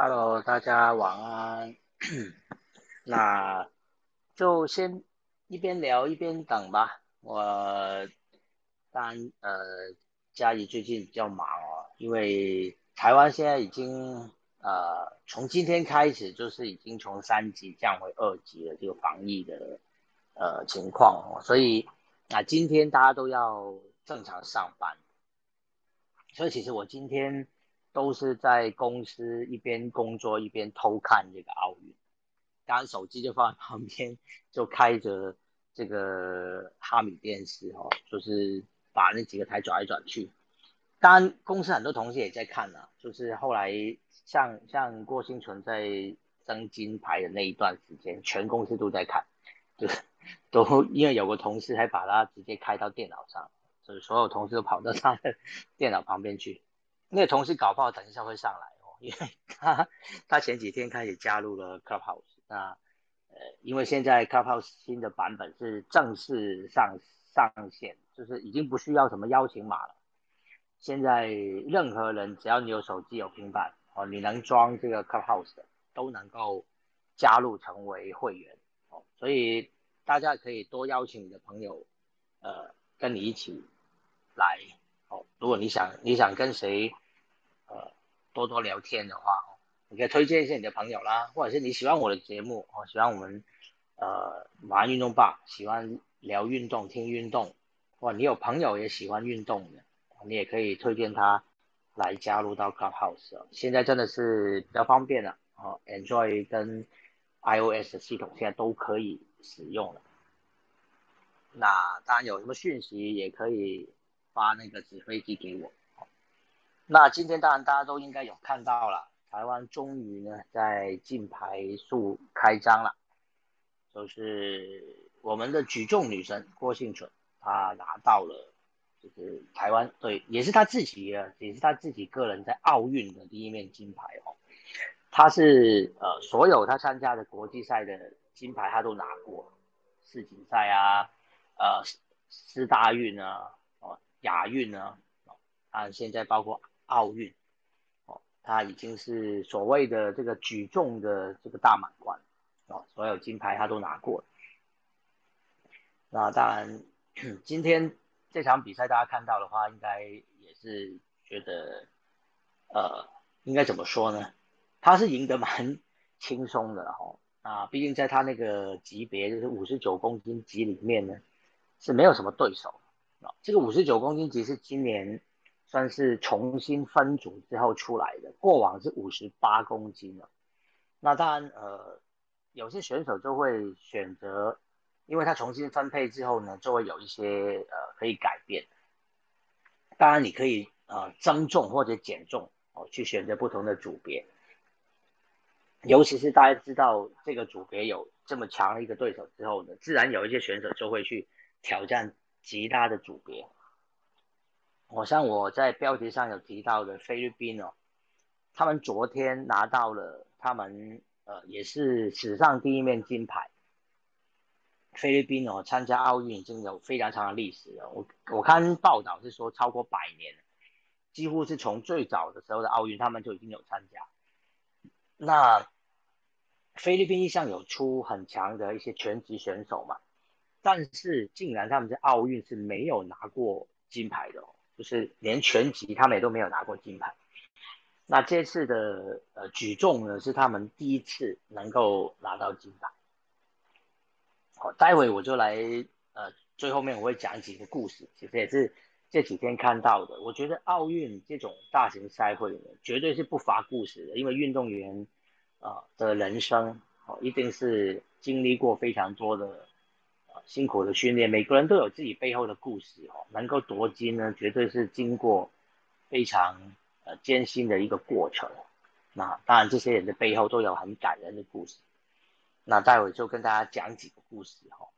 Hello，大家晚安。那就先一边聊一边等吧。我当呃，家里最近比较忙哦，因为台湾现在已经呃从今天开始就是已经从三级降为二级了，这个防疫的呃情况哦，所以那今天大家都要正常上班，所以其实我今天。都是在公司一边工作一边偷看这个奥运，当然手机就放在旁边，就开着这个哈米电视哦，就是把那几个台转来转去。当然公司很多同事也在看啊，就是后来像像郭兴存在争金牌的那一段时间，全公司都在看，就是 都因为有个同事还把它直接开到电脑上，就是所有同事都跑到他的 电脑旁边去。那个同事搞不好等一下会上来哦，因为他他前几天开始加入了 Clubhouse，那呃，因为现在 Clubhouse 新的版本是正式上上线，就是已经不需要什么邀请码了。现在任何人只要你有手机有平板哦，你能装这个 Clubhouse 的都能够加入成为会员哦，所以大家可以多邀请你的朋友，呃，跟你一起来。哦，如果你想你想跟谁，呃，多多聊天的话，哦，你可以推荐一下你的朋友啦，或者是你喜欢我的节目，哦，喜欢我们，呃，玩运动吧，喜欢聊运动、听运动，或你有朋友也喜欢运动的，你也可以推荐他来加入到 Clubhouse。现在真的是比较方便了，哦，Android 跟 iOS 系统现在都可以使用了。那当然有什么讯息也可以。发那个纸飞机给我。那今天当然大家都应该有看到了，台湾终于呢在金牌数开张了，就是我们的举重女神郭幸存，她拿到了就是台湾对，也是她自己啊，也是她自己个人在奥运的第一面金牌哦。她是呃所有她参加的国际赛的金牌她都拿过，世锦赛啊，呃四大运啊。亚运呢，啊，现在包括奥运，哦，他已经是所谓的这个举重的这个大满贯，哦，所有金牌他都拿过。那当然，今天这场比赛大家看到的话，应该也是觉得，呃，应该怎么说呢？他是赢得蛮轻松的哈，啊，毕竟在他那个级别，就是五十九公斤级里面呢，是没有什么对手。这个五十九公斤级是今年算是重新分组之后出来的，过往是五十八公斤了。那当然，呃，有些选手就会选择，因为他重新分配之后呢，就会有一些呃可以改变。当然，你可以呃增重或者减重哦，去选择不同的组别。尤其是大家知道这个组别有这么强的一个对手之后呢，自然有一些选手就会去挑战。其他的组别，我像我在标题上有提到的菲律宾哦，他们昨天拿到了他们呃也是史上第一面金牌。菲律宾哦参加奥运已经有非常长的历史了，我我看报道是说超过百年，几乎是从最早的时候的奥运他们就已经有参加。那菲律宾一向有出很强的一些拳击选手嘛。但是竟然他们在奥运是没有拿过金牌的，就是连拳击他们也都没有拿过金牌。那这次的呃举重呢，是他们第一次能够拿到金牌。好，待会我就来呃最后面我会讲几个故事，其实也是这几天看到的。我觉得奥运这种大型赛会呢，绝对是不乏故事的，因为运动员啊的人生哦一定是经历过非常多的。辛苦的训练，每个人都有自己背后的故事哦。能够夺金呢，绝对是经过非常呃艰辛的一个过程。那当然，这些人的背后都有很感人的故事。那待会就跟大家讲几个故事哈。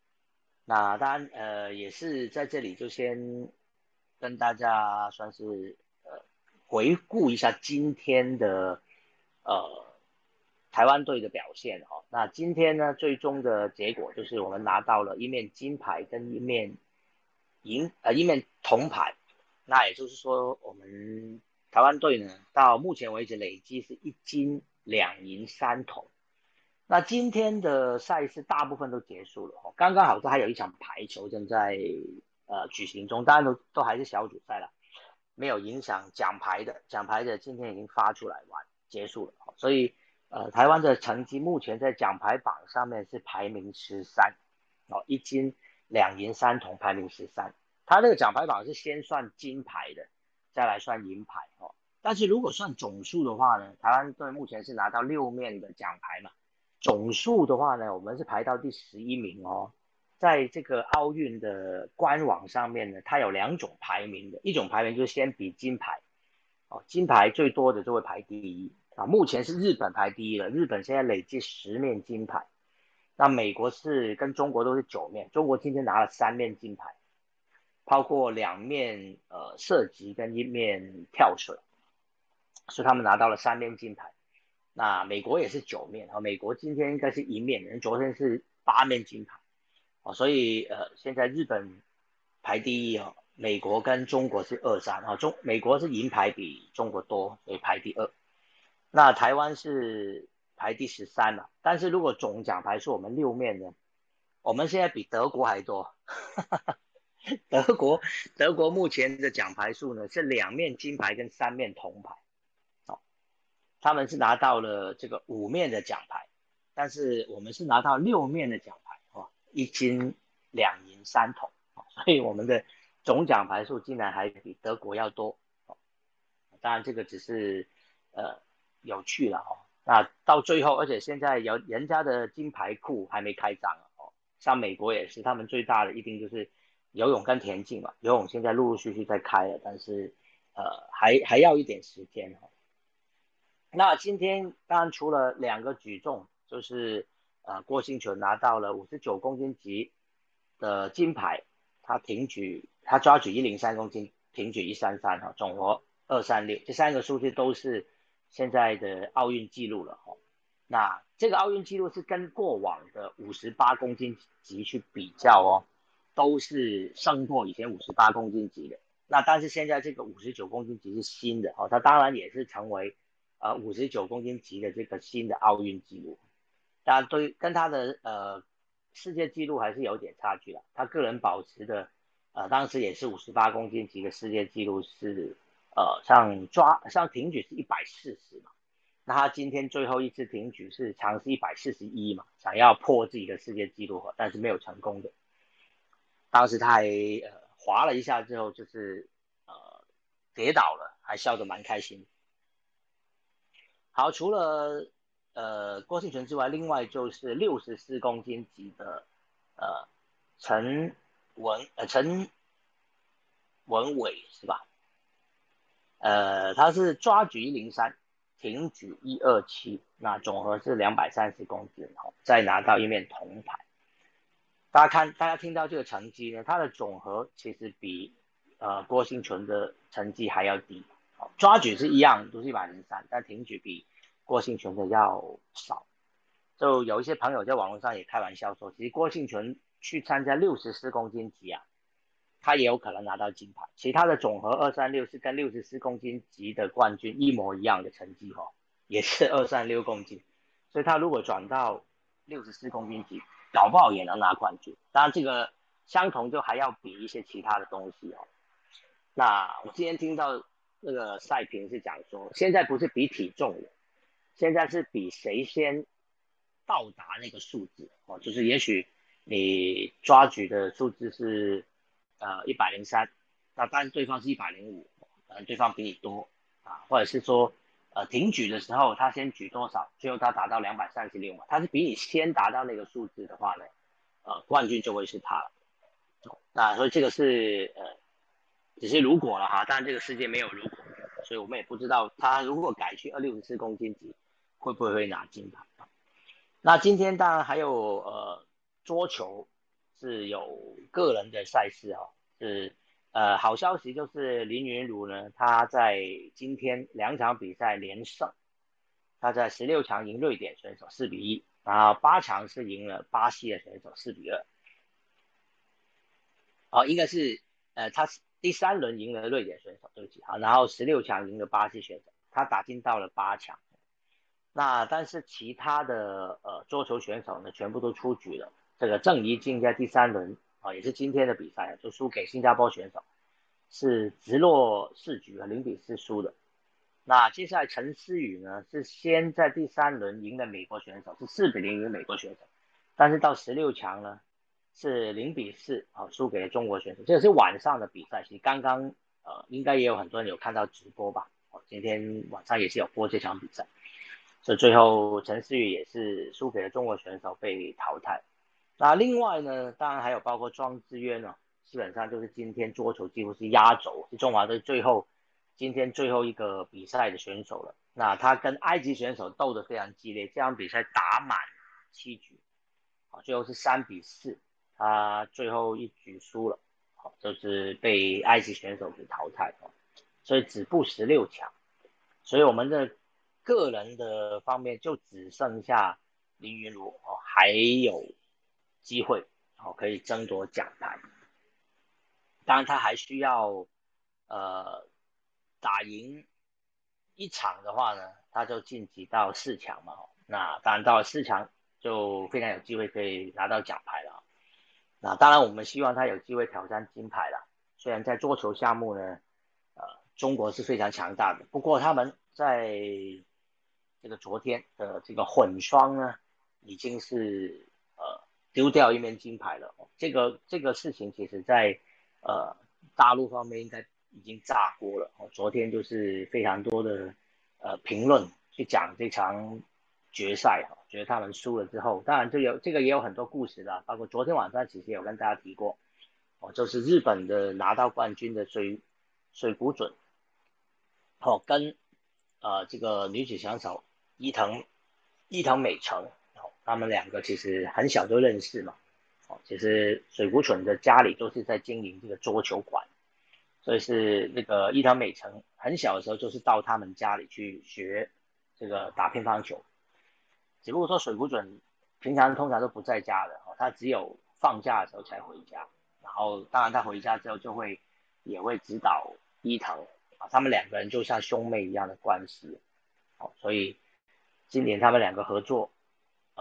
那当然呃也是在这里就先跟大家算是呃回顾一下今天的呃。台湾队的表现哦，那今天呢，最终的结果就是我们拿到了一面金牌跟一面银呃一面铜牌，那也就是说我们台湾队呢到目前为止累计是一金两银三铜。那今天的赛事大部分都结束了哦，刚刚好像还有一场排球正在呃举行中，当然都都还是小组赛了，没有影响奖牌的，奖牌的今天已经发出来完结束了，所以呃台湾的成绩目前在奖牌榜上面是排名十三，哦一金两银三铜排名十三，他这个奖牌榜是先算金牌的，再来算银牌哦。但是如果算总数的话呢，台湾队目前是拿到六面的奖牌嘛，总数的话呢，我们是排到第十一名哦。在这个奥运的官网上面呢，它有两种排名的，一种排名就是先比金牌，哦，金牌最多的就会排第一啊。目前是日本排第一了，日本现在累计十面金牌，那美国是跟中国都是九面，中国今天拿了三面金牌，包括两面呃射击跟一面跳水。所以他们拿到了三面金牌，那美国也是九面啊，美国今天应该是一面，昨天是八面金牌，哦，所以呃，现在日本排第一哦，美国跟中国是二三啊，中美国是银牌比中国多，所以排第二，那台湾是排第十三了，但是如果总奖牌是我们六面呢，我们现在比德国还多，德国德国目前的奖牌数呢是两面金牌跟三面铜牌。哦他们是拿到了这个五面的奖牌，但是我们是拿到六面的奖牌哦，一金两银三铜，所以我们的总奖牌数竟然还比德国要多哦。当然这个只是呃有趣了哦。那到最后，而且现在有人家的金牌库还没开张哦，像美国也是，他们最大的一定就是游泳跟田径嘛，游泳现在陆陆续续在开了，但是呃还还要一点时间哦。那今天当然除了两个举重，就是呃郭兴存拿到了五十九公斤级的金牌，他挺举他抓举一零三公斤，挺举一三三哈，总和二三六，这三个数字都是现在的奥运纪录了哈。那这个奥运纪录是跟过往的五十八公斤级去比较哦，都是胜过以前五十八公斤级的。那但是现在这个五十九公斤级是新的哦，它当然也是成为。呃，五十九公斤级的这个新的奥运纪录，当然对跟他的呃世界纪录还是有点差距了。他个人保持的呃当时也是五十八公斤级的世界纪录是呃像抓像挺举是一百四十嘛，那他今天最后一次挺举是尝试一百四十一嘛，想要破自己的世界纪录，但是没有成功的。当时他还呃滑了一下之后就是呃跌倒了，还笑得蛮开心。好，除了呃郭庆存之外，另外就是六十四公斤级的呃陈文呃陈文伟是吧？呃，他是抓举一零三，挺举一二七，那总和是两百三十公斤，哦，再拿到一面铜牌。大家看，大家听到这个成绩呢，他的总和其实比呃郭兴存的成绩还要低。抓举是一样，都是一百零三，但挺举比郭幸存的要少。就有一些朋友在网络上也开玩笑说，其实郭幸存去参加六十四公斤级啊，他也有可能拿到金牌。其他的总和二三六是跟六十四公斤级的冠军一模一样的成绩哦，也是二三六公斤。所以他如果转到六十四公斤级，搞不好也能拿冠军。当然这个相同就还要比一些其他的东西哦。那我今天听到。那个赛评是讲说，现在不是比体重了，现在是比谁先到达那个数字哦，就是也许你抓举的数字是呃一百零三，那但是对方是一百零五，可能对方比你多啊，或者是说呃挺举的时候他先举多少，最后他达到两百三十六嘛，他是比你先达到那个数字的话呢，呃冠军就会是他了，那所以这个是呃。只是如果了哈，但这个世界没有如果，所以我们也不知道他如果改去二六十四公斤级，会不会会拿金牌。那今天当然还有呃桌球是有个人的赛事哈，是呃好消息就是林云儒呢，他在今天两场比赛连胜，他在十六强赢瑞典选手四比一，然后八强是赢了巴西的选手四比二。哦，应该是呃他是。第三轮赢了瑞典选手，对不起，好，然后十六强赢了巴西选手，他打进到了八强。那但是其他的呃桌球选手呢，全部都出局了。这个郑怡静在第三轮啊，也是今天的比赛就输给新加坡选手，是直落四局啊，零比四输的。那接下来陈思雨呢，是先在第三轮赢了美国选手，是四比零赢美国选手，但是到十六强呢，是零比四啊，输给了中国选手。这个是晚上的比赛，其实刚刚呃，应该也有很多人有看到直播吧？哦，今天晚上也是有播这场比赛，所以最后陈思雨也是输给了中国选手，被淘汰。那另外呢，当然还有包括庄智渊呢，基本上就是今天桌球几乎是压轴，是中华队最后。今天最后一个比赛的选手了，那他跟埃及选手斗得非常激烈，这场比赛打满七局，好，最后是三比四，他最后一局输了，好，就是被埃及选手给淘汰了，所以止步十六强，所以我们的个人的方面就只剩下林云儒哦，还有机会哦，可以争夺奖牌，当然他还需要呃。打赢一场的话呢，他就晋级到四强嘛。那当然到了四强就非常有机会可以拿到奖牌了。那当然我们希望他有机会挑战金牌了。虽然在桌球项目呢，呃，中国是非常强大的，不过他们在这个昨天的这个混双呢，已经是丢掉一面金牌了。这个这个事情其实在呃大陆方面应该。已经炸锅了哦！昨天就是非常多的呃评论去讲这场决赛哈，觉得他们输了之后，当然这有这个也有很多故事的，包括昨天晚上其实有跟大家提过哦，就是日本的拿到冠军的水水谷隼哦，跟呃这个女子选手伊藤伊藤美诚，他们两个其实很小就认识嘛哦，其实水谷隼的家里都是在经营这个桌球馆。所以是那个伊藤美诚很小的时候就是到他们家里去学这个打乒乓球，只不过说水谷隼平常通常都不在家的哦，他只有放假的时候才回家。然后当然他回家之后就会也会指导伊藤啊，他们两个人就像兄妹一样的关系。哦，所以今年他们两个合作，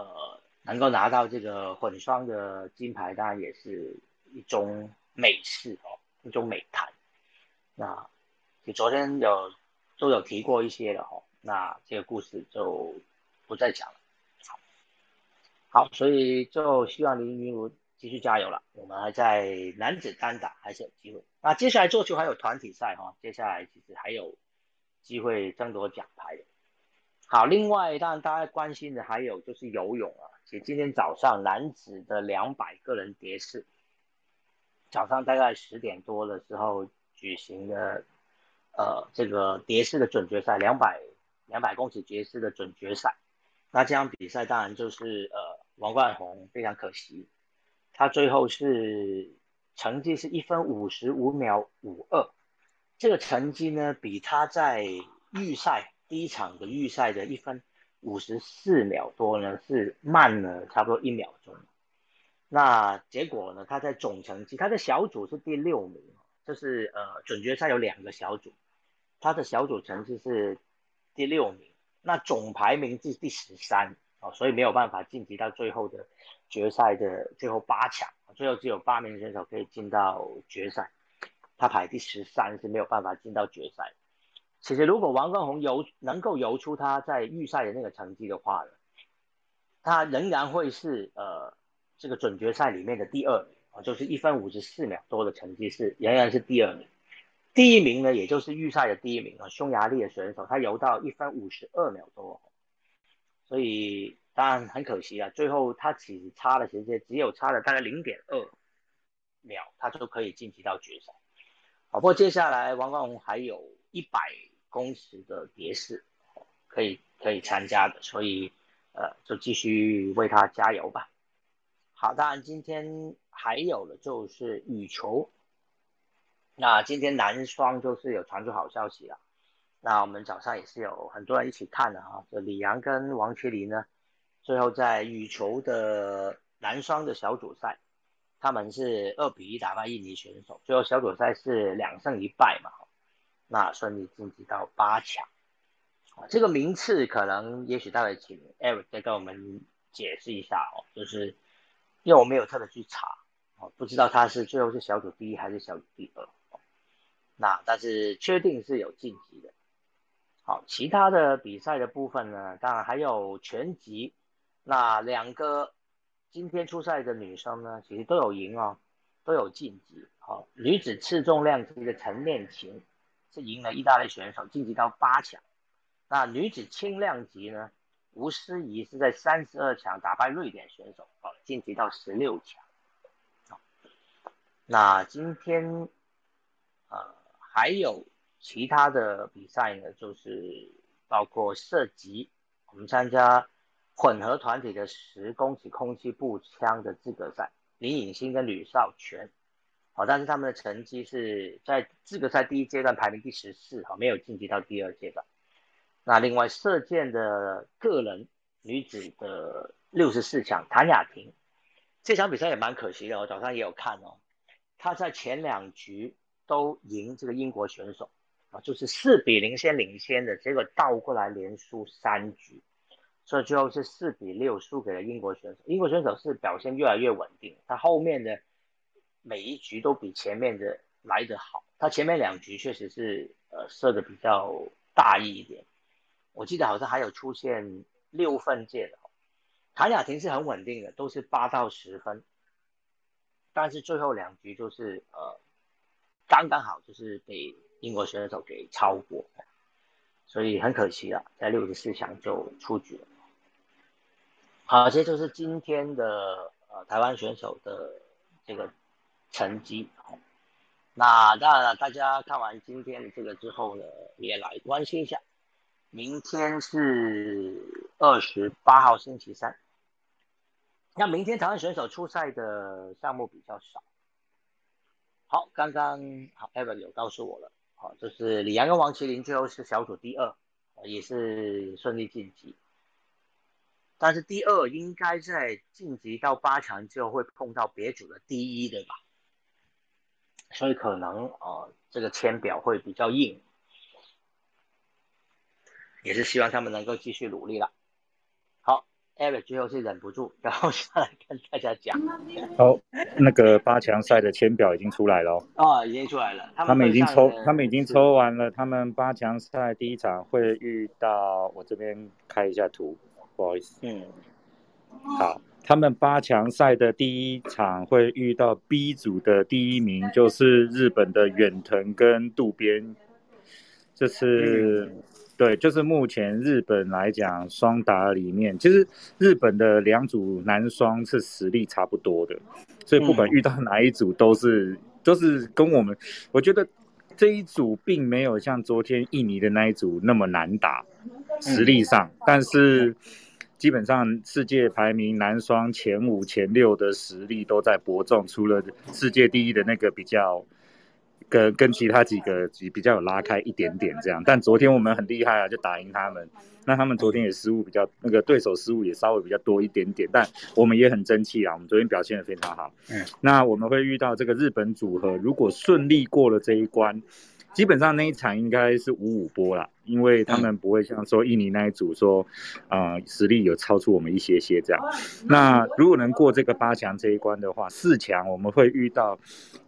呃，能够拿到这个混双的金牌，当然也是一种美事哦，一种美谈。那你昨天有都有提过一些了哦，那这个故事就不再讲了。好，所以就希望林云如继续加油了。我们还在男子单打还是有机会。那接下来做球还有团体赛哈，接下来其实还有机会争夺奖牌的。好，另外当然大家关心的还有就是游泳啊，其实今天早上男子的两百个人蝶式，早上大概十点多的时候。举行的呃这个蝶式的准决赛，两百两百公尺蝶式的准决赛，那这场比赛当然就是呃王冠宏非常可惜，他最后是成绩是一分五十五秒五二，这个成绩呢比他在预赛第一场的预赛的一分五十四秒多呢是慢了差不多一秒钟，那结果呢他在总成绩他的小组是第六名。就是呃，准决赛有两个小组，他的小组成绩是第六名，那总排名是第十三哦，所以没有办法晋级到最后的决赛的最后八强，最后只有八名选手可以进到决赛，他排第十三是没有办法进到决赛。其实如果王冠宏游能够游出他在预赛的那个成绩的话呢，他仍然会是呃这个准决赛里面的第二名。啊，就是一分五十四秒多的成绩是仍然是第二名，第一名呢，也就是预赛的第一名啊，匈牙利的选手他游到一分五十二秒多，所以当然很可惜啊，最后他其实差的时间只有差了大概零点二秒，他就可以晋级到决赛。好，不过接下来王冠宏还有一百公尺的蝶式可以可以参加的，所以呃，就继续为他加油吧。好，当然今天。还有的就是羽球，那今天男双就是有传出好消息了。那我们早上也是有很多人一起看的啊，这李阳跟王麒麟呢，最后在羽球的男双的小组赛，他们是二比一打败印尼选手，最后小组赛是两胜一败嘛，那顺利晋级到八强。这个名次可能也许待会请 Eric 再跟我们解释一下哦，就是因为我没有特别去查哦，不知道他是最后是小组第一还是小组第二。那但是确定是有晋级的。好，其他的比赛的部分呢，当然还有拳击。那两个今天出赛的女生呢，其实都有赢哦，都有晋级。好，女子次重量级的陈念琴是赢了意大利选手，晋级到八强。那女子轻量级呢，吴思怡是在三十二强打败瑞典选手，好，晋级到十六强。那今天，呃，还有其他的比赛呢，就是包括射击，我们参加。混合团体的十公尺空气步枪的资格赛，林颖欣跟吕少全，好，但是他们的成绩是在资格赛第一阶段排名第十四，好，没有晋级到第二阶段。那另外射箭的个人女子的六十四强，谭雅婷，这场比赛也蛮可惜的，我早上也有看哦，她在前两局都赢这个英国选手，啊，就是四比零先领先的，结果倒过来连输三局。所以最后是四比六输给了英国选手。英国选手是表现越来越稳定，他后面的每一局都比前面的来得好。他前面两局确实是呃射的比较大意一点，我记得好像还有出现六分界的。谭雅婷是很稳定的，都是八到十分，但是最后两局就是呃刚刚好就是被英国选手给超过，所以很可惜了，在六十四强就出局了。好，这就是今天的呃台湾选手的这个成绩。那当然了，大家看完今天的这个之后呢，也来关心一下，明天是二十八号星期三。那明天台湾选手出赛的项目比较少。好，刚刚好 Ever 有告诉我了，好，就是李阳跟王麒麟最后是小组第二，也是顺利晋级。但是第二应该在晋级到八强之后会碰到别组的第一，对吧？所以可能呃这个签表会比较硬，也是希望他们能够继续努力了。好，Eric 最后是忍不住，然后下来跟大家讲。好，那个八强赛的签表已经出来了。哦，已经出来了。他们已经抽，他们已经抽完了。他们八强赛第一场会遇到，我这边开一下图。不好意思，嗯，好，他们八强赛的第一场会遇到 B 组的第一名，就是日本的远藤跟渡边，这是对，就是目前日本来讲双打里面，其实日本的两组男双是实力差不多的，所以不管遇到哪一组都是都是跟我们，我觉得这一组并没有像昨天印尼的那一组那么难打，实力上，但是。基本上世界排名男双前五、前六的实力都在伯仲，除了世界第一的那个比较，跟跟其他几个比较有拉开一点点这样。但昨天我们很厉害啊，就打赢他们。那他们昨天也失误比较，那个对手失误也稍微比较多一点点，但我们也很争气啊，我们昨天表现的非常好。嗯，那我们会遇到这个日本组合，如果顺利过了这一关。基本上那一场应该是五五波啦，因为他们不会像说印尼那一组说，呃，实力有超出我们一些些这样。那如果能过这个八强这一关的话，四强我们会遇到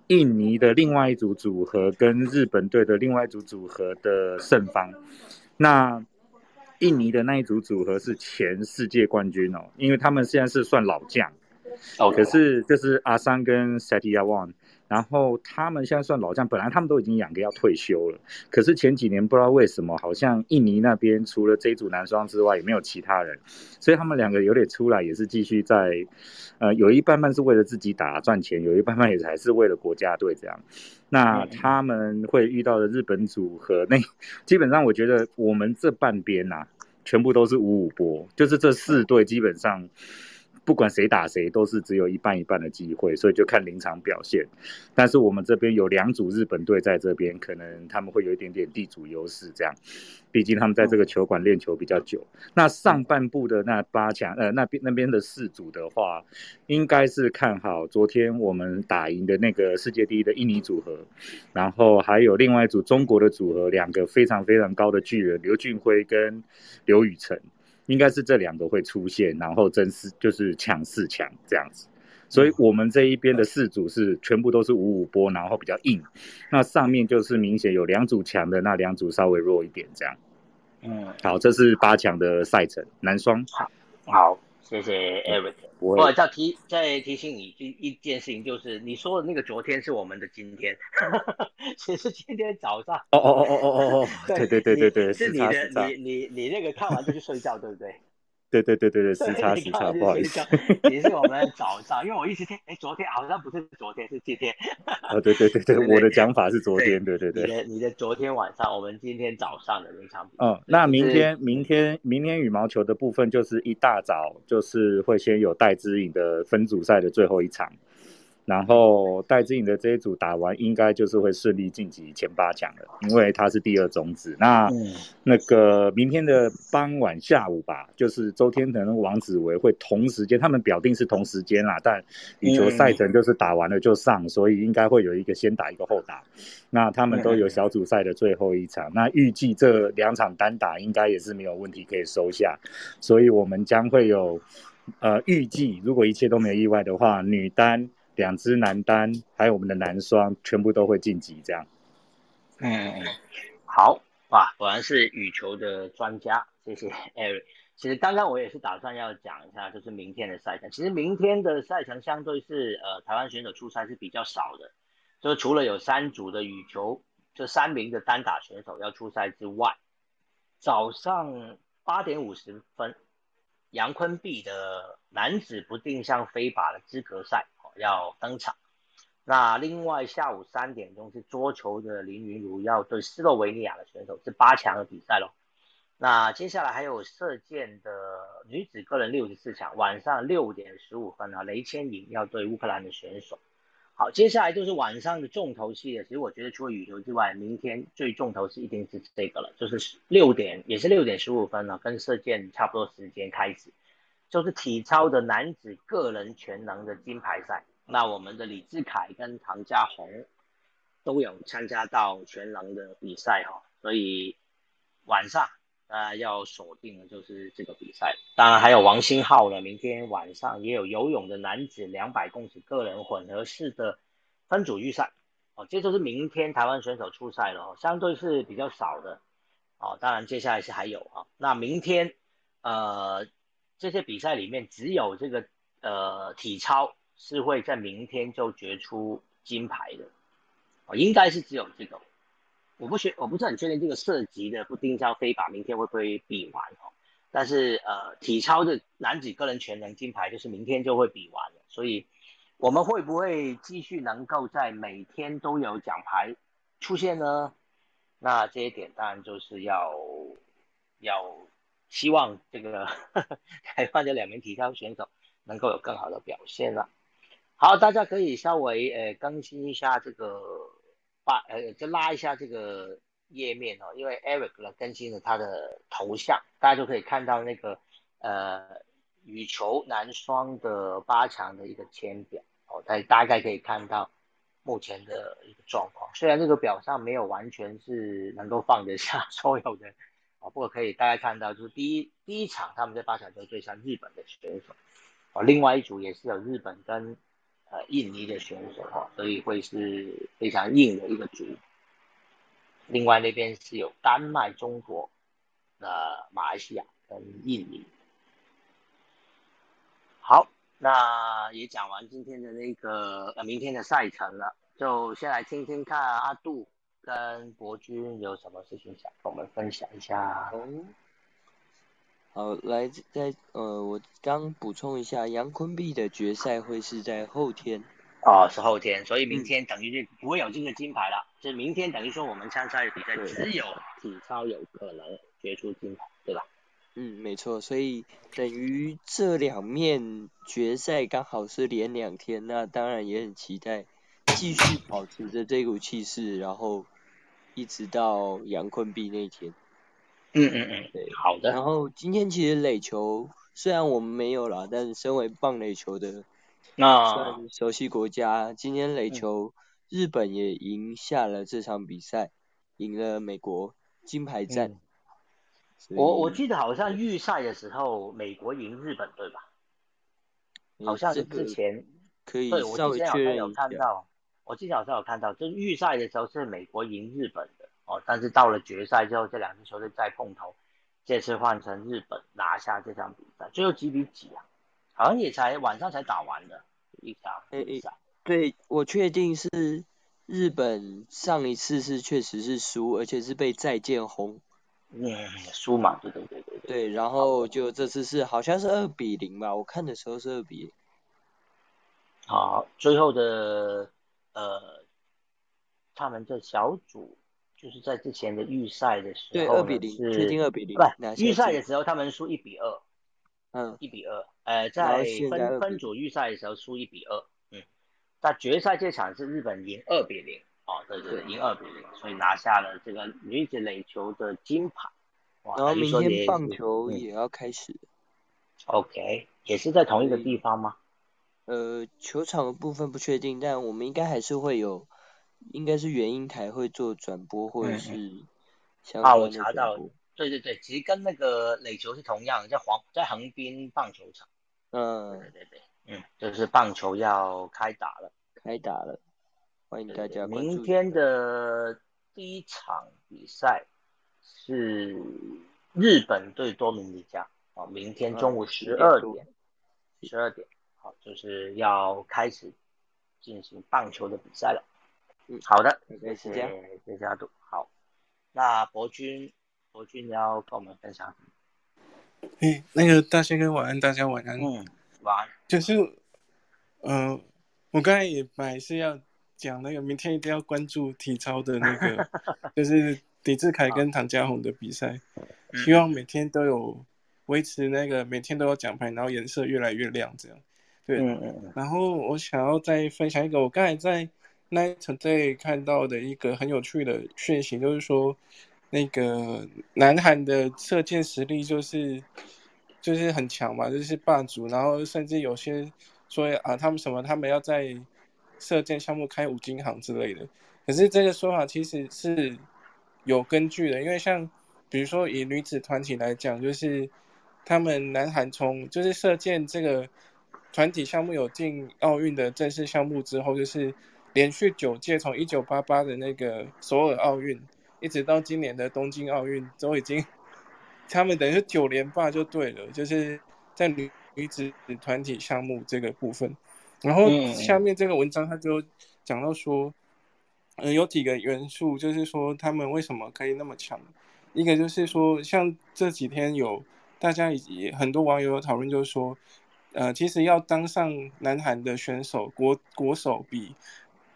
印尼的另外一组组合跟日本队的另外一组组合的胜方。那印尼的那一组组合是前世界冠军哦，因为他们现在是算老将，哦，可是这是阿桑跟 Satya。然后他们现在算老将，本来他们都已经两个要退休了，可是前几年不知道为什么，好像印尼那边除了这组男双之外，也没有其他人，所以他们两个有点出来，也是继续在，呃，有一半半是为了自己打赚钱，有一半半也还是为了国家队这样。那他们会遇到的日本组合，那基本上我觉得我们这半边呐，全部都是五五波，就是这四队基本上。不管谁打谁，都是只有一半一半的机会，所以就看临场表现。但是我们这边有两组日本队在这边，可能他们会有一点点地主优势，这样。毕竟他们在这个球馆练球比较久。那上半部的那八强，呃，那边那边的四组的话，应该是看好昨天我们打赢的那个世界第一的印尼组合，然后还有另外一组中国的组合，两个非常非常高的巨人刘俊辉跟刘宇辰。应该是这两个会出现，然后争四就是抢四强这样子，所以我们这一边的四组是全部都是五五波，然后比较硬。那上面就是明显有两组强的，那两组稍微弱一点这样。嗯，好，这是八强的赛程，男双。好，好。谢谢 Eric。我再提再提醒你一一件事情，就是你说的那个昨天是我们的今天，其实今天早上。哦哦哦哦哦哦，对对对对对，是你的，你你你那个看完就去睡觉，对不对？对对对对对，时差时差，不好意思。也是我们早上，因为我一直听，哎，昨天好像不是昨天，是今天。哦，对对对对，我的讲法是昨天，对对对。你的你的昨天晚上，我们今天早上的那场比赛。嗯，那明天明天明天羽毛球的部分，就是一大早就是会先有戴资颖的分组赛的最后一场。然后戴志颖的这一组打完，应该就是会顺利晋级前八强了，因为他是第二种子。那那个明天的傍晚下午吧，就是周天腾、王子维会同时间，他们表定是同时间啦，但羽球赛程就是打完了就上，所以应该会有一个先打一个后打。那他们都有小组赛的最后一场，那预计这两场单打应该也是没有问题可以收下，所以我们将会有呃预计，如果一切都没有意外的话，女单。两支男单，还有我们的男双，全部都会晋级，这样。嗯，好哇，果然是羽球的专家，谢谢 Eric。其实刚刚我也是打算要讲一下，就是明天的赛程。其实明天的赛程相对是呃台湾选手出赛是比较少的，就除了有三组的羽球，这三名的单打选手要出赛之外，早上八点五十分，杨坤碧的男子不定向飞靶的资格赛。要登场，那另外下午三点钟是桌球的林云儒要对斯洛维尼亚的选手是八强的比赛喽。那接下来还有射箭的女子个人六十四强，晚上六点十五分啊，雷千莹要对乌克兰的选手。好，接下来就是晚上的重头戏了。其实我觉得除了羽球之外，明天最重头戏一定是这个了，就是六点也是六点十五分了，跟射箭差不多时间开始。就是体操的男子个人全能的金牌赛，那我们的李志凯跟唐家红都有参加到全能的比赛哈，所以晚上呃要锁定的就是这个比赛。当然还有王星浩呢，明天晚上也有游泳的男子两百公尺个人混合式的分组预赛哦，这就是明天台湾选手出赛了哦，相对是比较少的哦。当然接下来是还有啊，那明天呃。这些比赛里面，只有这个呃体操是会在明天就决出金牌的，哦，应该是只有这个，我不确我不是很确定这个涉及的不定向飞靶明天会不会比完哦，但是呃体操的男子个人全能金牌就是明天就会比完了，所以我们会不会继续能够在每天都有奖牌出现呢？那这一点当然就是要要。希望这个呵呵台湾的两名体操选手能够有更好的表现了。好，大家可以稍微呃更新一下这个把呃就拉一下这个页面哦，因为 Eric 呢更新了他的头像，大家就可以看到那个呃羽球男双的八强的一个签表哦，大大概可以看到目前的一个状况。虽然这个表上没有完全是能够放得下所有的。啊，不过可以大家看到，就是第一第一场他们在八强就对上日本的选手，啊，另外一组也是有日本跟呃印尼的选手哈，所以会是非常硬的一个组。另外那边是有丹麦、中国、呃马来西亚跟印尼。好，那也讲完今天的那个呃明天的赛程了，就先来听听看阿杜。跟博君有什么事情想跟我们分享一下？哦好，来在呃，我刚补充一下，杨坤碧的决赛会是在后天。哦，是后天，所以明天等于就不会有这个金牌了。就明天等于说我们参赛的比赛只有体操有可能决出金牌，对吧？嗯，没错，所以等于这两面决赛刚好是连两天，那当然也很期待继续保持着这股气势，然后一直到杨坤碧那天。嗯嗯嗯，对，好的。然后今天其实垒球虽然我们没有了，但是身为棒垒球的，那熟悉国家，今天垒球日本也赢下了这场比赛，赢了美国金牌战。我我记得好像预赛的时候，美国赢日本对吧？好像是之前可以对我之前好像有看到，我之前好像有看到，就是预赛的时候是美国赢日本的哦，但是到了决赛之后，这两支球队再碰头，这次换成日本拿下这场比赛，最后几比几啊？好像也才晚上才打完的一场比赛。对，我确定是日本上一次是确实是输，而且是被再见红。嗯，输嘛，对对对对对。然后就这次是好像是二比零吧，我看的时候是二比。好，最后的呃，他们的小组就是在之前的预赛的时候，对二比零，确定二比零。不，预赛的时候他们输一比二。嗯。一比二，呃，在分分组预赛的时候输一比二，嗯，在决赛这场是日本赢二比零。哦，对对，赢二比零，所以拿下了这个女子垒球的金牌。然后明天棒球也要开始。OK，也是在同一个地方吗？呃，球场的部分不确定，但我们应该还是会有，应该是原音台会做转播或者是相关的转播。啊，我查到，对对对，其实跟那个垒球是同样，在黄在横滨棒球场。嗯，对对对，嗯，就是棒球要开打了，开打了。欢迎大家明天的第一场比赛是日本对多米尼加啊，明天中午十二点，十二点，好，就是要开始进行棒球的比赛了。嗯，好的，谢谢谢谢阿杜。好，那博君，博君你要跟我们分享。哎，那个大仙哥晚安，大家晚安。嗯，晚安。就是，嗯，我刚才也本来是要。讲那个明天一定要关注体操的那个，就是李志凯跟唐家宏的比赛，希望每天都有维持那个每天都有奖牌，然后颜色越来越亮这样。对，然后我想要再分享一个，我刚才在那一场在看到的一个很有趣的讯息，就是说那个南韩的射箭实力就是就是很强嘛，就是霸主，然后甚至有些说啊，他们什么他们要在。射箭项目开五金行之类的，可是这个说法其实是有根据的，因为像比如说以女子团体来讲，就是他们南韩从就是射箭这个团体项目有进奥运的正式项目之后，就是连续九届，从一九八八的那个首尔奥运，一直到今年的东京奥运，都已经他们等于是九连霸就对了，就是在女女子团体项目这个部分。然后下面这个文章他就讲到说，嗯，有几个元素，就是说他们为什么可以那么强。一个就是说，像这几天有大家也很多网友有讨论，就是说，呃，其实要当上南韩的选手国国手，比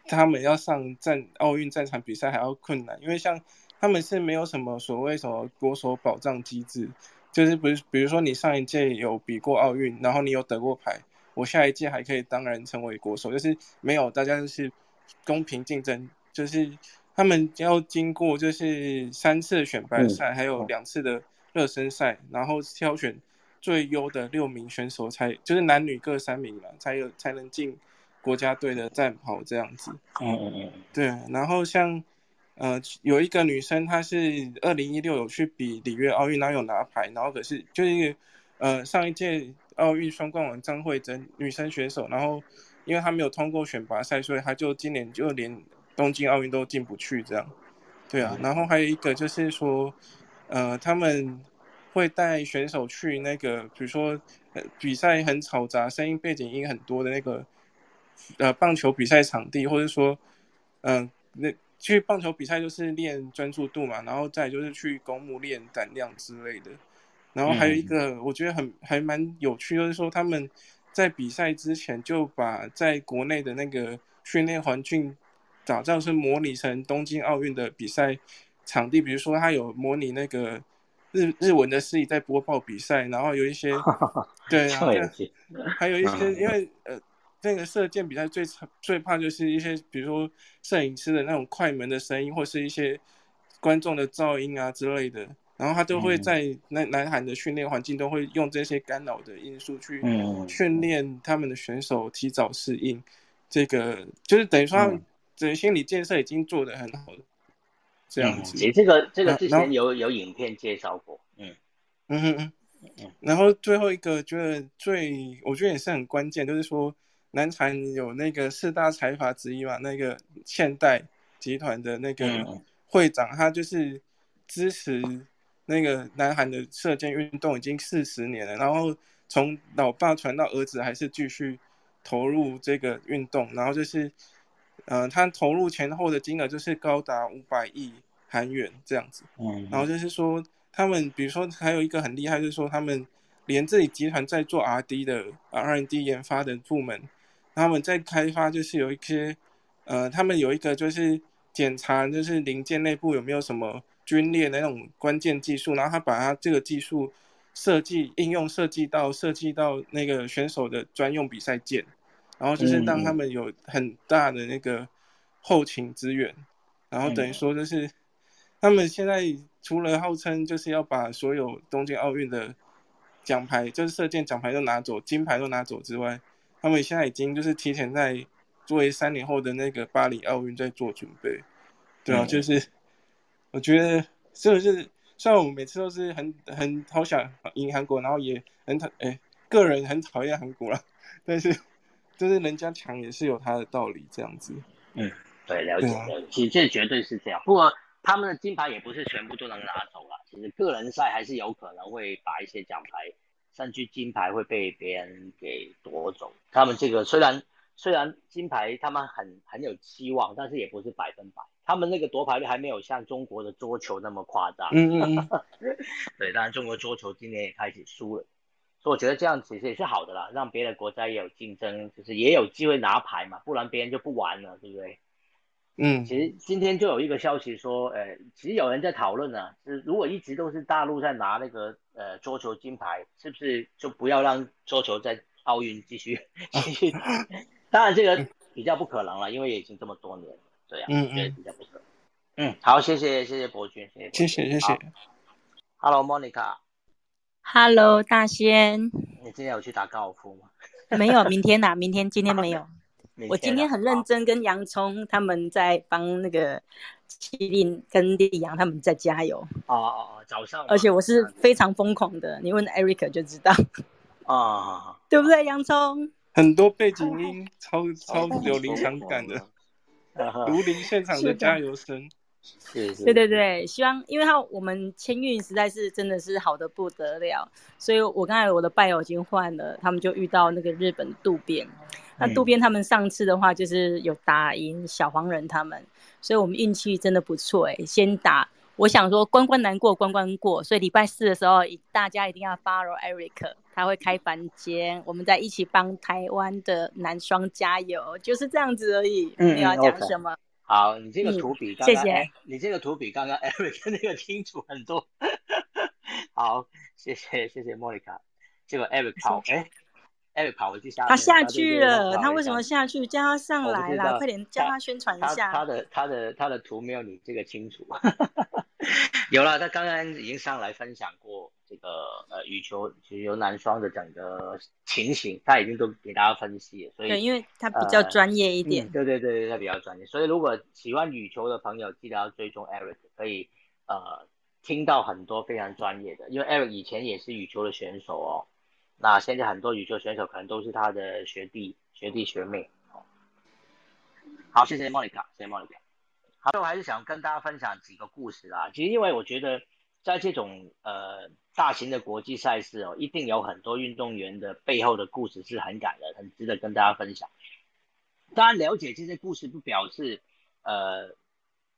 他们要上战奥运战场比赛还要困难，因为像他们是没有什么所谓什么国手保障机制，就是比如比如说你上一届有比过奥运，然后你有得过牌。我下一届还可以当然成为国手，就是没有大家就是公平竞争，就是他们要经过就是三次选拔赛，还有两次的热身赛，然后挑选最优的六名选手才就是男女各三名嘛，才有才能进国家队的战袍这样子。嗯嗯嗯，对。然后像呃有一个女生，她是二零一六有去比里约奥运，然后有拿牌，然后可是就是呃上一届。奥运双冠王张惠珍，女生选手，然后因为她没有通过选拔赛，所以她就今年就连东京奥运都进不去，这样。对啊，然后还有一个就是说，呃，他们会带选手去那个，比如说比赛很嘈杂，声音背景音很多的那个，呃，棒球比赛场地，或者说，嗯，那去棒球比赛就是练专注度嘛，然后再就是去公墓练胆量之类的。然后还有一个我觉得很还蛮有趣，就是说他们在比赛之前就把在国内的那个训练环境打造是模拟成东京奥运的比赛场地，比如说他有模拟那个日日文的司仪在播报比赛，然后有一些 对啊，还有一些因为呃那个射箭比赛最最怕就是一些比如说摄影师的那种快门的声音，或是一些观众的噪音啊之类的，然后他都会在南南韩的训练环境都会用这些干扰的因素去训练他们的选手提早适应，这个就是等于说整个心理建设已经做得很好了。这样子，其实这个这个之前有有影片介绍过，嗯。嗯嗯嗯，然后最后一个觉得最我觉得也是很关键，就是说南韩有那个四大财阀之一嘛，那个现代集团的那个会长，他就是支持那个南韩的射箭运动已经四十年了，然后从老爸传到儿子，还是继续投入这个运动，然后就是。嗯，他投入前后的金额就是高达五百亿韩元这样子。嗯，然后就是说，他们比如说还有一个很厉害，就是说他们连自己集团在做 R&D 的 R N D 研发的部门，他们在开发就是有一些，呃，他们有一个就是检查就是零件内部有没有什么龟裂的那种关键技术，然后他把他这个技术设计应用设计到设计到那个选手的专用比赛件。然后就是让他们有很大的那个后勤资源，然后等于说就是他们现在除了号称就是要把所有东京奥运的奖牌，就是射箭奖牌都拿走，金牌都拿走之外，他们现在已经就是提前在作为三年后的那个巴黎奥运在做准备，对啊，就是我觉得这个是虽然我们每次都是很很好想赢韩国，然后也很讨哎个人很讨厌韩国了，但是。就是人家强也是有他的道理，这样子。嗯，对，了解了解。其实这绝对是这样。不过他们的金牌也不是全部都能拿走了。其实个人赛还是有可能会把一些奖牌，甚至金牌会被别人给夺走。他们这个虽然虽然金牌他们很很有期望，但是也不是百分百。他们那个夺牌率还没有像中国的桌球那么夸张。嗯嗯嗯。对，当然中国桌球今年也开始输了。我觉得这样其实也是好的啦，让别的国家也有竞争，就是也有机会拿牌嘛，不然别人就不玩了，对不对？嗯，其实今天就有一个消息说，呃，其实有人在讨论呢，是如果一直都是大陆在拿那个呃桌球金牌，是不是就不要让桌球在奥运继续继续？当然这个比较不可能了，因为已经这么多年了，这样嗯嗯比较不可能。嗯，好，谢谢谢谢博君，谢谢谢谢谢。Hello，Monica。Hello，大仙。你今天有去打高尔夫吗？没有，明天呐，明天今天没有。我今天很认真跟洋葱他们在帮那个麒麟跟丽阳他们在加油。哦哦哦，早上。而且我是非常疯狂的，你问 Eric 就知道。啊，对不对，洋葱？很多背景音，超超有临场感的，如临现场的加油声。对对对，希望，因为他我们签运实在是真的是好的不得了，所以我刚才我的拜友已经换了，他们就遇到那个日本渡边，那渡边他们上次的话就是有打赢小黄人他们，所以我们运气真的不错哎，先打，我想说关关难过关关过，所以礼拜四的时候大家一定要 follow Eric，他会开房间，我们再一起帮台湾的男双加油，就是这样子而已，没有要讲什么。好，你这个图比刚刚，你这个图比刚刚 Eric 那个清楚很多。好，谢谢谢谢莫妮卡，这个 Eric 跑，哎，Eric 跑回去下，他下去了，他为什么下去？叫他上来啦，快点叫他宣传一下。他的他的他的图没有你这个清楚。有了，他刚刚已经上来分享过这个呃羽球羽球男双的整个情形，他已经都给大家分析了，所以对，因为他比较专业一点，对对对，他比较专业，所以如果喜欢羽球的朋友，记得要追踪 Eric，可以呃听到很多非常专业的，因为 Eric 以前也是羽球的选手哦，那现在很多羽球选手可能都是他的学弟学弟学妹。好，谢谢 Monica，谢谢 Monica。好，我还是想跟大家分享几个故事啦。其实，因为我觉得，在这种呃大型的国际赛事哦，一定有很多运动员的背后的故事是很感人、很值得跟大家分享。当然，了解这些故事不表示呃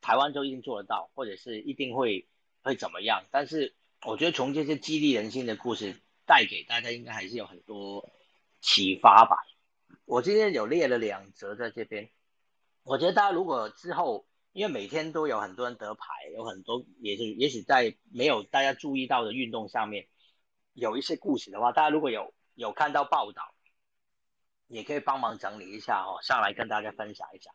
台湾就一定做得到，或者是一定会会怎么样。但是，我觉得从这些激励人心的故事带给大家，应该还是有很多启发吧。我今天有列了两则在这边，我觉得大家如果之后因为每天都有很多人得牌，有很多也是也许在没有大家注意到的运动上面有一些故事的话，大家如果有有看到报道，也可以帮忙整理一下哦，上来跟大家分享一下。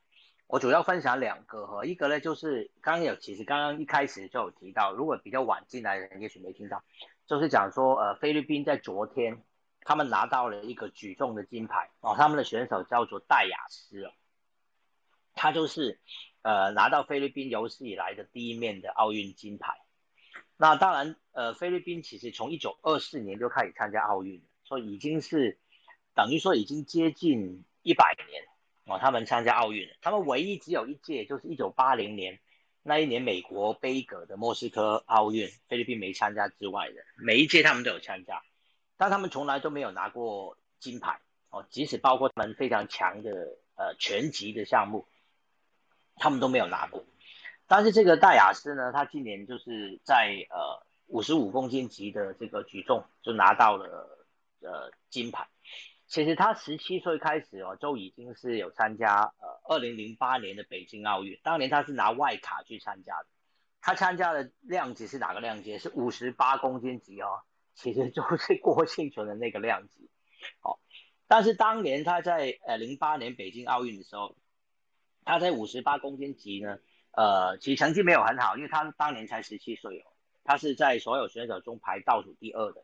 我主要分享两个哈，一个呢就是刚刚有其实刚刚一开始就有提到，如果比较晚进来的人也许没听到，就是讲说呃菲律宾在昨天他们拿到了一个举重的金牌哦，他们的选手叫做戴雅斯哦，他就是呃拿到菲律宾有史以来的第一面的奥运金牌。那当然呃菲律宾其实从一九二四年就开始参加奥运，所以已经是等于说已经接近一百年。哦，他们参加奥运，他们唯一只有一届，就是一九八零年那一年美国杯葛的莫斯科奥运，菲律宾没参加之外的，每一届他们都有参加，但他们从来都没有拿过金牌。哦，即使包括他们非常强的呃拳击的项目，他们都没有拿过。但是这个戴雅斯呢，他今年就是在呃五十五公斤级的这个举重就拿到了呃金牌。其实他十七岁开始哦，就已经是有参加呃二零零八年的北京奥运，当年他是拿外卡去参加的。他参加的量级是哪个量级？是五十八公斤级哦，其实就是郭庆存的那个量级。哦，但是当年他在呃零八年北京奥运的时候，他在五十八公斤级呢，呃，其实成绩没有很好，因为他当年才十七岁哦，他是在所有选手中排倒数第二的。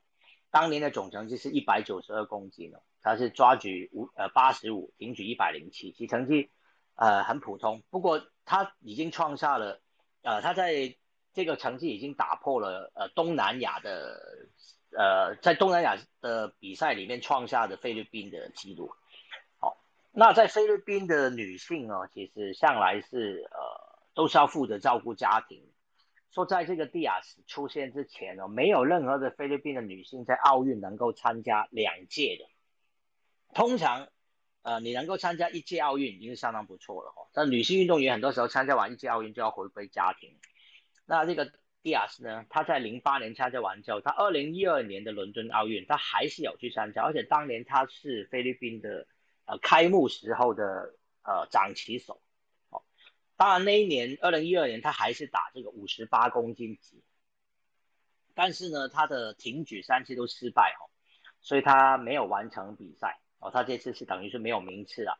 当年的总成绩是一百九十二公斤哦，他是抓举五呃八十五，挺举一百零七，其成绩呃很普通。不过他已经创下了呃他在这个成绩已经打破了呃东南亚的呃在东南亚的比赛里面创下的菲律宾的记录。那在菲律宾的女性呢，其实向来是呃都是要负责照顾家庭。说在这个蒂亚斯出现之前哦，没有任何的菲律宾的女性在奥运能够参加两届的。通常，呃，你能够参加一届奥运已经是相当不错了哦。但女性运动员很多时候参加完一届奥运就要回归家庭。那这个蒂亚斯呢，他在零八年参加完之后，他二零一二年的伦敦奥运他还是有去参加，而且当年他是菲律宾的呃开幕时候的呃掌旗手。哦当然，那一年，二零一二年，他还是打这个五十八公斤级，但是呢，他的挺举三次都失败哦，所以他没有完成比赛哦，他这次是等于是没有名次了。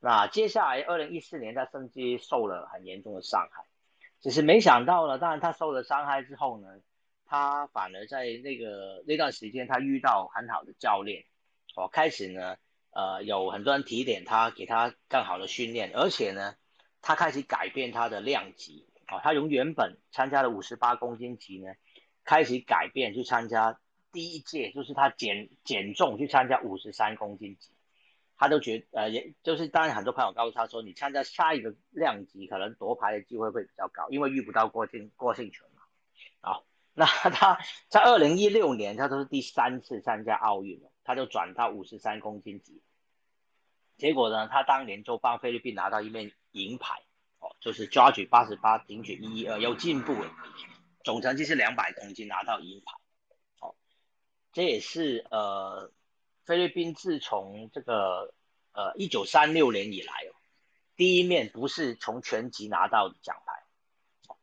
那接下来，二零一四年，他甚至受了很严重的伤害，只是没想到呢，当然他受了伤害之后呢，他反而在那个那段时间，他遇到很好的教练哦，开始呢，呃，有很多人提点他，给他更好的训练，而且呢。他开始改变他的量级啊，他从原本参加的五十八公斤级呢，开始改变去参加第一届，就是他减减重去参加五十三公斤级，他都觉呃，也就是当然很多朋友告诉他说，你参加下一个量级可能夺牌的机会会比较高，因为遇不到郭靖郭幸存嘛。好，那他在二零一六年他都是第三次参加奥运了，他就转到五十三公斤级。结果呢，他当年就帮菲律宾拿到一面银牌，哦，就是抓举八十八，顶举一一二，有进步了，总成绩是两百公斤拿到银牌，哦，这也是呃菲律宾自从这个呃一九三六年以来哦，第一面不是从全级拿到奖牌，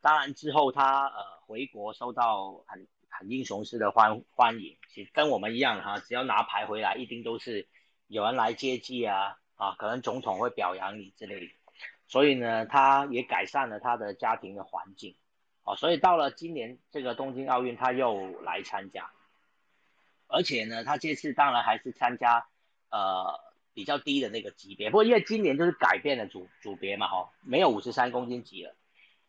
当然之后他呃回国受到很很英雄式的欢欢迎，其实跟我们一样哈，只要拿牌回来，一定都是。有人来接机啊啊，可能总统会表扬你之类的，所以呢，他也改善了他的家庭的环境，哦，所以到了今年这个东京奥运，他又来参加，而且呢，他这次当然还是参加呃比较低的那个级别，不过因为今年就是改变了组组别嘛，哈，没有五十三公斤级了，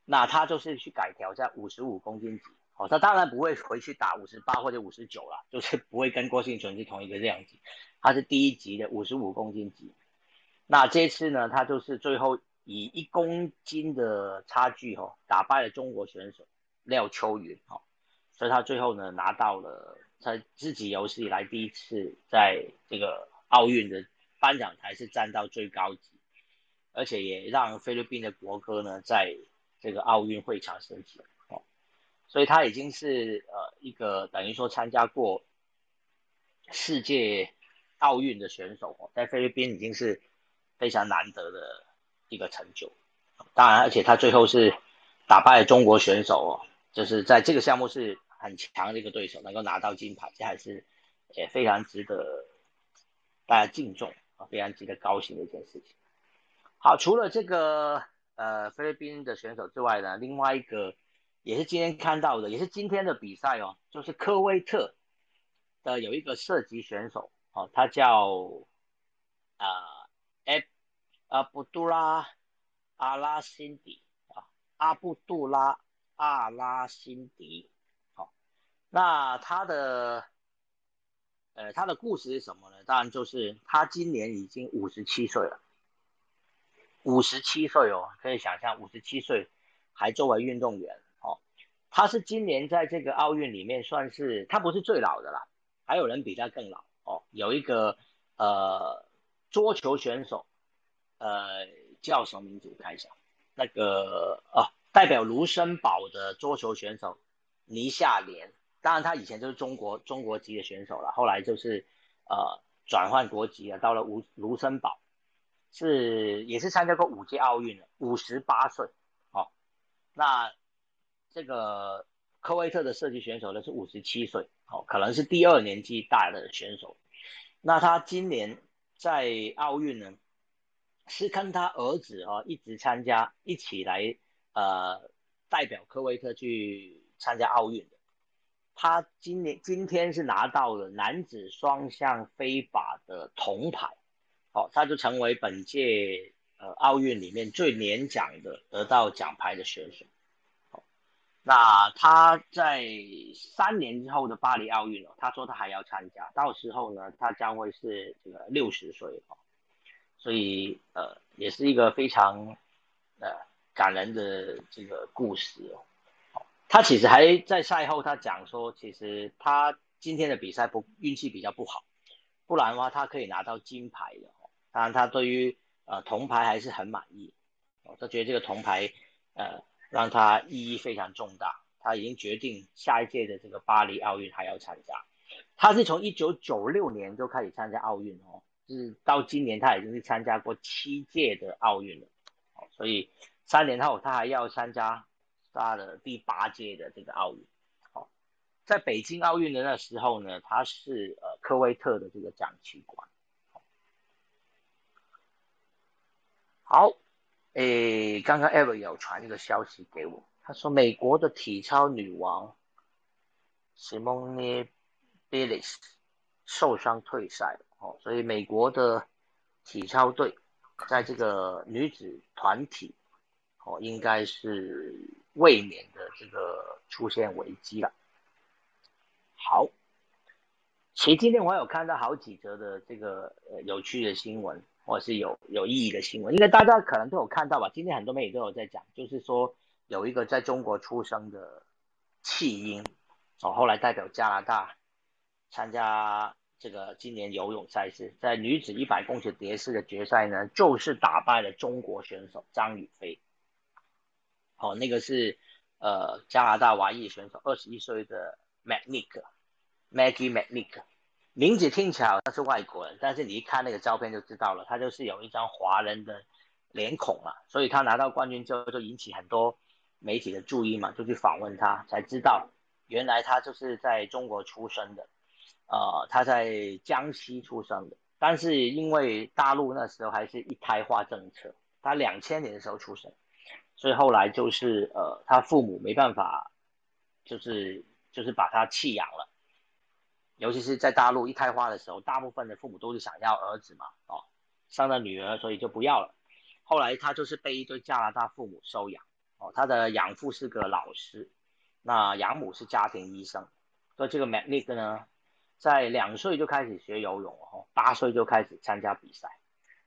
那他就是去改挑战五十五公斤级，哦，他当然不会回去打五十八或者五十九了，就是不会跟郭幸存是同一个量级。他是第一级的五十五公斤级，那这次呢，他就是最后以一公斤的差距哈，打败了中国选手廖秋云哈，所以他最后呢拿到了他自己有史以来第一次在这个奥运的颁奖台是站到最高级，而且也让菲律宾的国歌呢在这个奥运会场升起，所以他已经是呃一个等于说参加过世界。奥运的选手哦，在菲律宾已经是非常难得的一个成就当然，而且他最后是打败了中国选手哦，就是在这个项目是很强的一个对手，能够拿到金牌，这还是也非常值得大家敬重啊，非常值得高兴的一件事情。好，除了这个呃菲律宾的选手之外呢，另外一个也是今天看到的，也是今天的比赛哦，就是科威特的有一个射击选手哦，他叫啊埃阿布杜拉阿拉辛迪啊，阿布杜拉阿拉辛迪。好，那他的呃他的故事是什么呢？当然就是他今年已经五十七岁了。五十七岁哦，可以想象五十七岁还作为运动员。他是今年在这个奥运里面算是他不是最老的啦，还有人比他更老哦。有一个呃桌球选手，呃叫什么名字？我看一下，那个哦代表卢森堡的桌球选手倪夏莲，当然他以前就是中国中国籍的选手了，后来就是呃转换国籍了，到了卢卢森堡。是也是参加过五届奥运了，五十八岁，哦，那这个科威特的射击选手呢是五十七岁，哦，可能是第二年纪大的选手。那他今年在奥运呢，是跟他儿子啊一直参加，一起来呃代表科威特去参加奥运的。他今年今天是拿到了男子双向飞靶的铜牌。好，他就成为本届呃奥运里面最年长的得到奖牌的选手。那他在三年之后的巴黎奥运哦，他说他还要参加，到时候呢，他将会是这个六十岁哦，所以呃，也是一个非常呃感人的这个故事哦。他其实还在赛后他讲说，其实他今天的比赛不运气比较不好，不然的话他可以拿到金牌的。当然，他对于呃铜牌还是很满意，哦，他觉得这个铜牌呃让他意义非常重大，他已经决定下一届的这个巴黎奥运还要参加。他是从一九九六年就开始参加奥运哦，就是到今年他已经是参加过七届的奥运了，所以三年后他还要参加他的第八届的这个奥运。好，在北京奥运的那时候呢，他是呃科威特的这个掌旗官。好，诶，刚刚 Ever 有传一个消息给我，他说美国的体操女王 Simone Biles 受伤退赛，哦，所以美国的体操队在这个女子团体，哦，应该是未免的这个出现危机了。好，其实今天我有看到好几则的这个呃有趣的新闻。或是有有意义的新闻，应该大家可能都有看到吧？今天很多媒体都有在讲，就是说有一个在中国出生的弃婴，哦，后来代表加拿大参加这个今年游泳赛事，在女子一百公尺蝶式的决赛呢，就是打败了中国选手张雨霏。哦，那个是呃加拿大华裔选手，二十一岁的 Magnic，Maggie Magnic。名字听起来好像是外国人，但是你一看那个照片就知道了，他就是有一张华人的脸孔嘛，所以他拿到冠军之后就引起很多媒体的注意嘛，就去访问他，才知道原来他就是在中国出生的，呃，他在江西出生的，但是因为大陆那时候还是一胎化政策，他两千年的时候出生，所以后来就是呃，他父母没办法，就是就是把他弃养了。尤其是在大陆一开花的时候，大部分的父母都是想要儿子嘛，哦，生了女儿，所以就不要了。后来他就是被一对加拿大父母收养，哦，他的养父是个老师，那养母是家庭医生。所以这个 Magnic 呢，在两岁就开始学游泳，哦，八岁就开始参加比赛，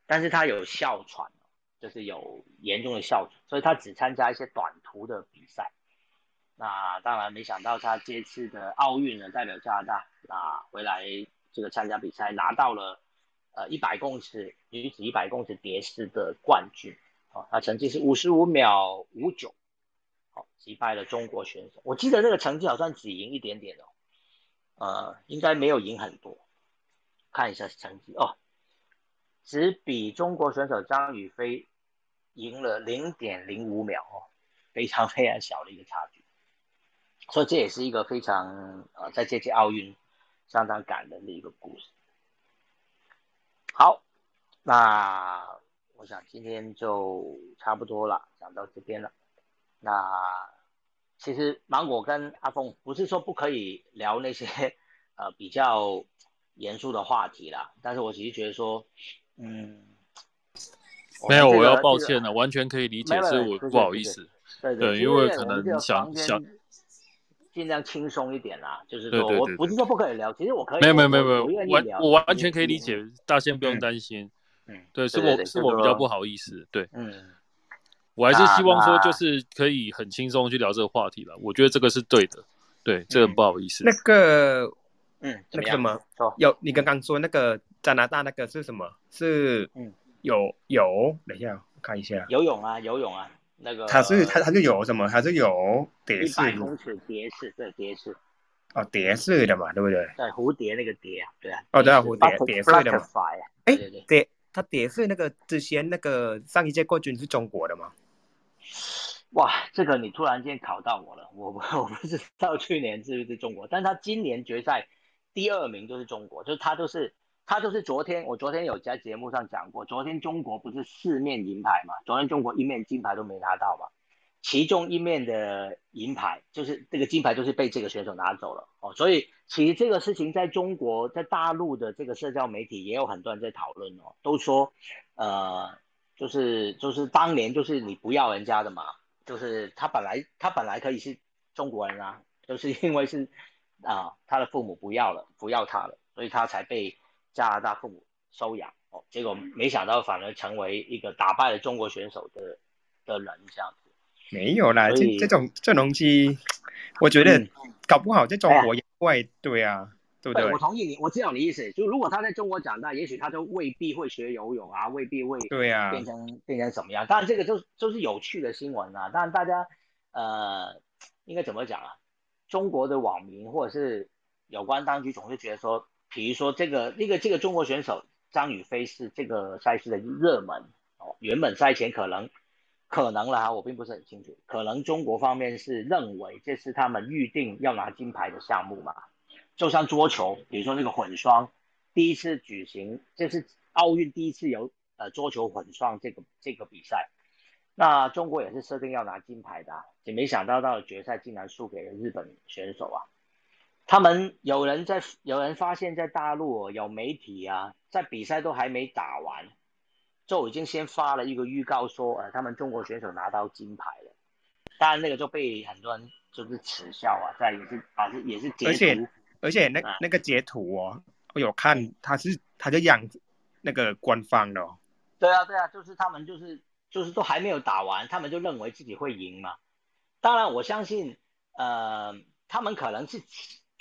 但是他有哮喘，就是有严重的哮喘，所以他只参加一些短途的比赛。那当然没想到他这次的奥运呢，代表加拿大啊回来这个参加比赛，拿到了呃一百公尺女子一百公尺蝶式的冠军，啊，他成绩是五十五秒五九，好击败了中国选手。我记得那个成绩好像只赢一点点哦，呃，应该没有赢很多，看一下成绩哦，只比中国选手张雨霏赢了零点零五秒哦，非常非常小的一个差距。所以这也是一个非常呃，在这届奥运相当感人的一个故事。好，那我想今天就差不多了，讲到这边了。那其实芒果跟阿峰不是说不可以聊那些呃比较严肃的话题啦，但是我只是觉得说，嗯，没有，我要抱歉了，完全可以理解，是我不好意思，对对，因为可能想想。尽量轻松一点啦，就是说我不是说不可以聊，其实我可以，没有没有没有没有，我我完全可以理解，大仙不用担心，嗯，对，是我是我比较不好意思，对，嗯，我还是希望说就是可以很轻松去聊这个话题了，我觉得这个是对的，对，这个不好意思。那个，嗯，那个什么，有你刚刚说那个加拿大那个是什么？是，嗯，有有，等一下我看一下，游泳啊，游泳啊。那个它是它它就有什么？它是有蝶式，一百公尺蝶式，对蝶式，哦蝶式的嘛，对不对？对蝴蝶那个蝶啊，对啊。哦对啊，蝴蝶蝶式的嘛。哎，蝶它蝶式那个之前那个上一届冠军是中国的吗？哇，这个你突然间考到我了，我 我不知道去年是不是中国，但他今年决赛第二名就是中国，就是他都是。他就是昨天，我昨天有在节目上讲过，昨天中国不是四面银牌嘛？昨天中国一面金牌都没拿到嘛，其中一面的银牌就是这个金牌就是被这个选手拿走了哦，所以其实这个事情在中国在大陆的这个社交媒体也有很多人在讨论哦，都说呃就是就是当年就是你不要人家的嘛，就是他本来他本来可以是中国人啊，就是因为是啊他的父母不要了不要他了，所以他才被。加拿大父母收养哦，结果没想到反而成为一个打败了中国选手的的人这样子。没有啦，这这种这东西，我觉得搞不好在中国也会对啊，对不对？我同意你，我知道你意思。就如果他在中国长大，也许他就未必会学游泳啊，未必会对啊变成变成什么样。当然这个就就是有趣的新闻啊。当然大家呃应该怎么讲啊？中国的网民或者是有关当局总是觉得说。比如说这个那个这个中国选手张雨霏是这个赛事的热门哦，原本赛前可能可能啦，我并不是很清楚，可能中国方面是认为这是他们预定要拿金牌的项目嘛，就像桌球，比如说那个混双第一次举行，这是奥运第一次有呃桌球混双这个这个比赛，那中国也是设定要拿金牌的，也没想到到决赛竟然输给了日本选手啊。他们有人在，有人发现，在大陆有媒体啊，在比赛都还没打完，就已经先发了一个预告说，呃，他们中国选手拿到金牌了。当然，那个就被很多人就是耻笑啊，在也是啊，是也是截图，而且而且那那个截图哦，我有看，他是他就养那个官方的。对啊，对啊，就是他们就是就是都还没有打完，他们就认为自己会赢嘛。当然，我相信，呃，他们可能是。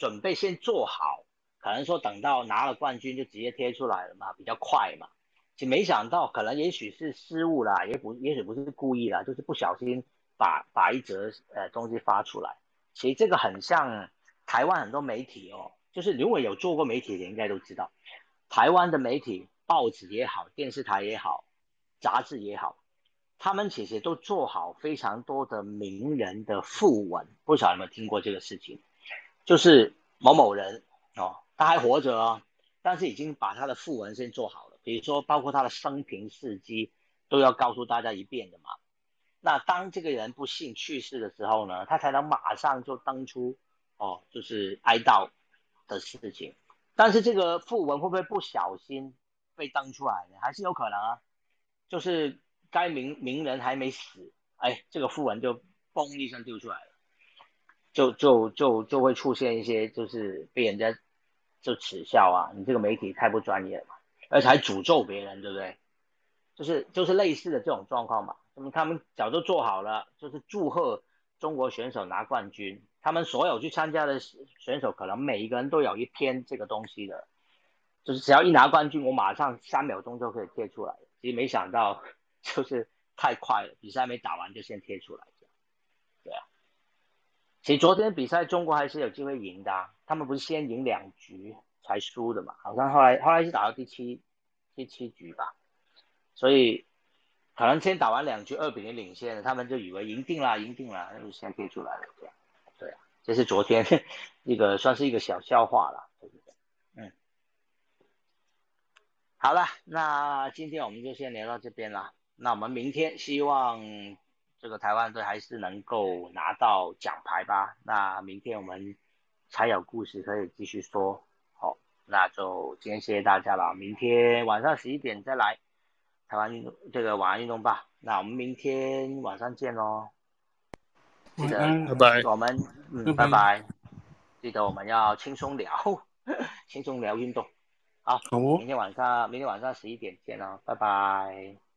准备先做好，可能说等到拿了冠军就直接贴出来了嘛，比较快嘛。就没想到，可能也许是失误啦，也不也许不是故意啦，就是不小心把把一则呃东西发出来。其实这个很像台湾很多媒体哦，就是如果有做过媒体的应该都知道，台湾的媒体报纸也好，电视台也好，杂志也好，他们其实都做好非常多的名人的副文，不晓得有没有听过这个事情。就是某某人哦，他还活着哦，但是已经把他的讣文先做好了，比如说包括他的生平事迹都要告诉大家一遍的嘛。那当这个人不幸去世的时候呢，他才能马上就登出哦，就是哀悼的事情。但是这个讣文会不会不小心被登出来呢？还是有可能啊。就是该名名人还没死，哎，这个讣文就嘣一声丢出来了。就就就就会出现一些，就是被人家就耻笑啊，你这个媒体太不专业了嘛，而且还诅咒别人，对不对？就是就是类似的这种状况嘛。那么他们早就做好了，就是祝贺中国选手拿冠军。他们所有去参加的选手，可能每一个人都有一篇这个东西的，就是只要一拿冠军，我马上三秒钟就可以贴出来。其实没想到，就是太快了，比赛没打完就先贴出来。其实昨天比赛中国还是有机会赢的，他们不是先赢两局才输的嘛？好像后来后来是打到第七第七局吧，所以可能先打完两局二比零领先，他们就以为赢定了，赢定了，就先可以出来了，这样。对啊，这是昨天 一个算是一个小笑话了，嗯。好了，那今天我们就先聊到这边了。那我们明天希望这个台湾队还是能够拿到奖牌吧。那明天我们才有故事可以继续说。好，那就今天谢谢大家了。明天晚上十一点再来。台湾运动这个晚安运动吧，那我们明天晚上见喽。记得拜拜，我们嗯拜拜。记得我们要轻松聊，轻松聊运动。好，明天晚上明天晚上十一点见喽，拜拜。